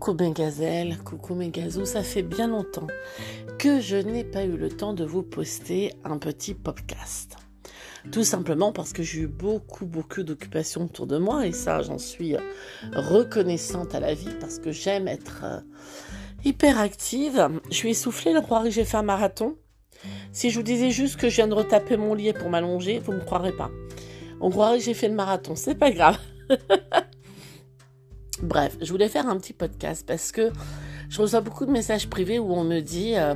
Coucou mes gazelles, coucou mes gazous, ça fait bien longtemps que je n'ai pas eu le temps de vous poster un petit podcast. Tout simplement parce que j'ai eu beaucoup, beaucoup d'occupations autour de moi et ça, j'en suis reconnaissante à la vie parce que j'aime être euh, hyper active. Je suis essoufflée, on croirait que j'ai fait un marathon. Si je vous disais juste que je viens de retaper mon lit pour m'allonger, vous ne me croirez pas. On croirait que j'ai fait le marathon, c'est pas grave. Bref, je voulais faire un petit podcast parce que je reçois beaucoup de messages privés où on me dit euh,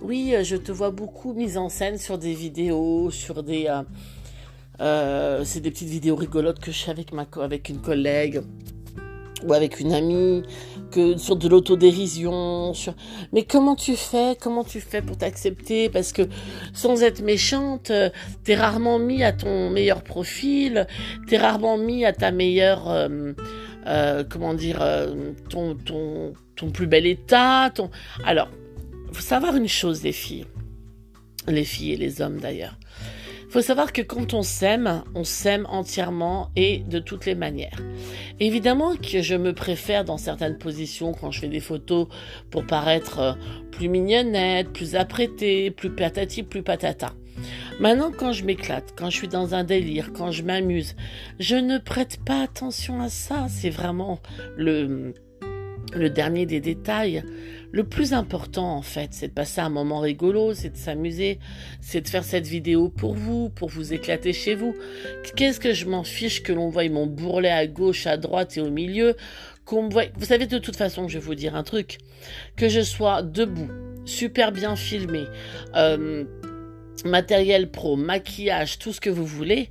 oui, euh, je te vois beaucoup mise en scène sur des vidéos, sur des euh, c'est des petites vidéos rigolotes que je fais avec ma avec une collègue ou avec une amie, que sur de l'autodérision, mais comment tu fais, comment tu fais pour t'accepter? Parce que sans être méchante, t'es rarement mis à ton meilleur profil, t'es rarement mis à ta meilleure euh, comment dire, euh, ton, ton, ton plus bel état. Ton... Alors, faut savoir une chose, les filles, les filles et les hommes d'ailleurs. Il faut savoir que quand on s'aime, on s'aime entièrement et de toutes les manières. Évidemment que je me préfère dans certaines positions quand je fais des photos pour paraître euh, plus mignonnette, plus apprêtée, plus patati, plus patata. Maintenant, quand je m'éclate, quand je suis dans un délire, quand je m'amuse, je ne prête pas attention à ça. C'est vraiment le, dernier des détails. Le plus important, en fait, c'est de passer un moment rigolo, c'est de s'amuser, c'est de faire cette vidéo pour vous, pour vous éclater chez vous. Qu'est-ce que je m'en fiche que l'on voie mon bourrelet à gauche, à droite et au milieu, qu'on. Vous savez, de toute façon, je vais vous dire un truc. Que je sois debout, super bien filmé, euh, matériel pro, maquillage, tout ce que vous voulez,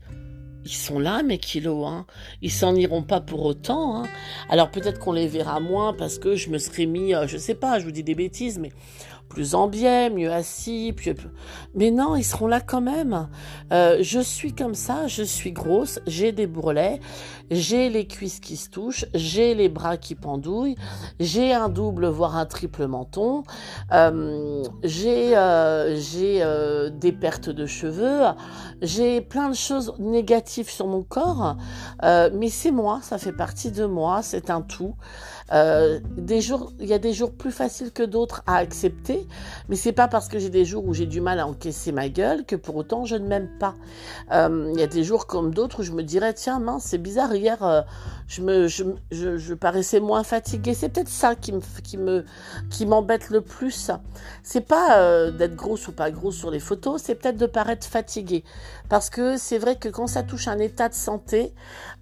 ils sont là, mes kilos. Hein. Ils s'en iront pas pour autant. Hein. Alors peut-être qu'on les verra moins parce que je me serais mis, euh, je sais pas, je vous dis des bêtises, mais plus en biais, mieux assis. Puis... Mais non, ils seront là quand même. Euh, je suis comme ça, je suis grosse, j'ai des bourrelets, j'ai les cuisses qui se touchent, j'ai les bras qui pendouillent, j'ai un double voire un triple menton, euh, j'ai euh, des pertes de cheveux, j'ai plein de choses négatives sur mon corps, mais c'est moi, ça fait partie de moi, c'est un tout. Il y a des jours plus faciles que d'autres à accepter, mais c'est pas parce que j'ai des jours où j'ai du mal à encaisser ma gueule que pour autant je ne m'aime pas. Euh, il y a des jours comme d'autres où je me dirais tiens mince c'est bizarre hier euh, je me je, je, je, paraissais moins fatiguée. C'est peut-être ça qui me qui me qui m'embête le plus. C'est pas euh, d'être grosse ou pas grosse sur les photos, c'est peut-être de paraître fatiguée parce que c'est vrai que quand ça touche un état de santé,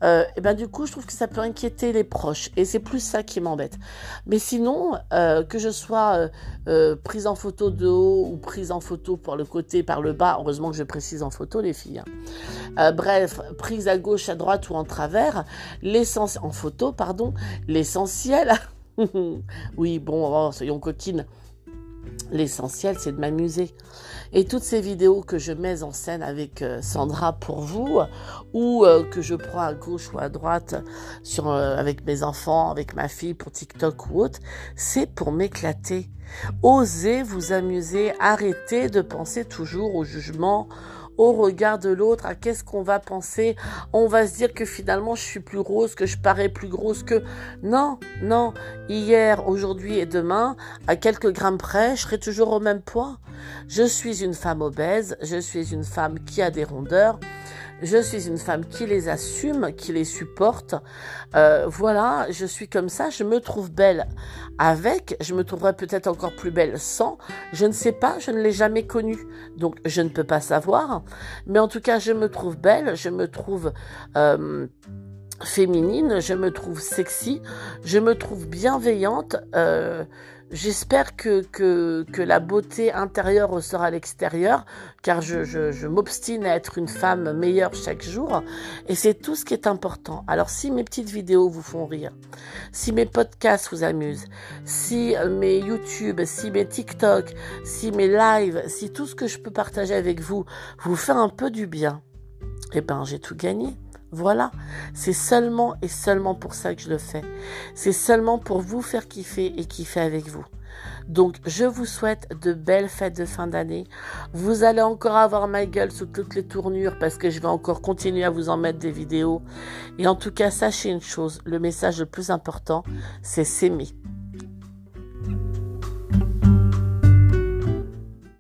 et ben du coup je trouve que ça peut inquiéter les proches et c'est plus ça qui m'embête. Mais sinon que je sois prise en photo de haut ou prise en photo par le côté par le bas, heureusement que je précise en photo les filles. Hein. Euh, bref, prise à gauche, à droite ou en travers, l'essentiel en photo pardon, l'essentiel. oui bon, oh, soyons coquines. L'essentiel, c'est de m'amuser. Et toutes ces vidéos que je mets en scène avec euh, Sandra pour vous, ou euh, que je prends à gauche ou à droite sur, euh, avec mes enfants, avec ma fille pour TikTok ou autre, c'est pour m'éclater. Osez vous amuser, arrêtez de penser toujours au jugement, au regard de l'autre, à qu'est-ce qu'on va penser. On va se dire que finalement je suis plus rose, que je parais plus grosse que... Non, non. Hier, aujourd'hui et demain, à quelques grammes près, je serai toujours au même poids. Je suis une femme obèse, je suis une femme qui a des rondeurs. Je suis une femme qui les assume, qui les supporte. Euh, voilà, je suis comme ça. Je me trouve belle avec. Je me trouverai peut-être encore plus belle sans. Je ne sais pas. Je ne l'ai jamais connue. Donc, je ne peux pas savoir. Mais en tout cas, je me trouve belle. Je me trouve... Euh, féminine, je me trouve sexy, je me trouve bienveillante. Euh, J'espère que, que, la beauté intérieure ressort à l'extérieur, car je, je, je m'obstine à être une femme meilleure chaque jour, et c'est tout ce qui est important. Alors si mes petites vidéos vous font rire, si mes podcasts vous amusent, si mes YouTube, si mes TikTok, si mes lives, si tout ce que je peux partager avec vous vous fait un peu du bien, eh ben j'ai tout gagné. Voilà, c'est seulement et seulement pour ça que je le fais. C'est seulement pour vous faire kiffer et kiffer avec vous. Donc, je vous souhaite de belles fêtes de fin d'année. Vous allez encore avoir ma gueule sous toutes les tournures parce que je vais encore continuer à vous en mettre des vidéos. Et en tout cas, sachez une chose, le message le plus important, c'est s'aimer.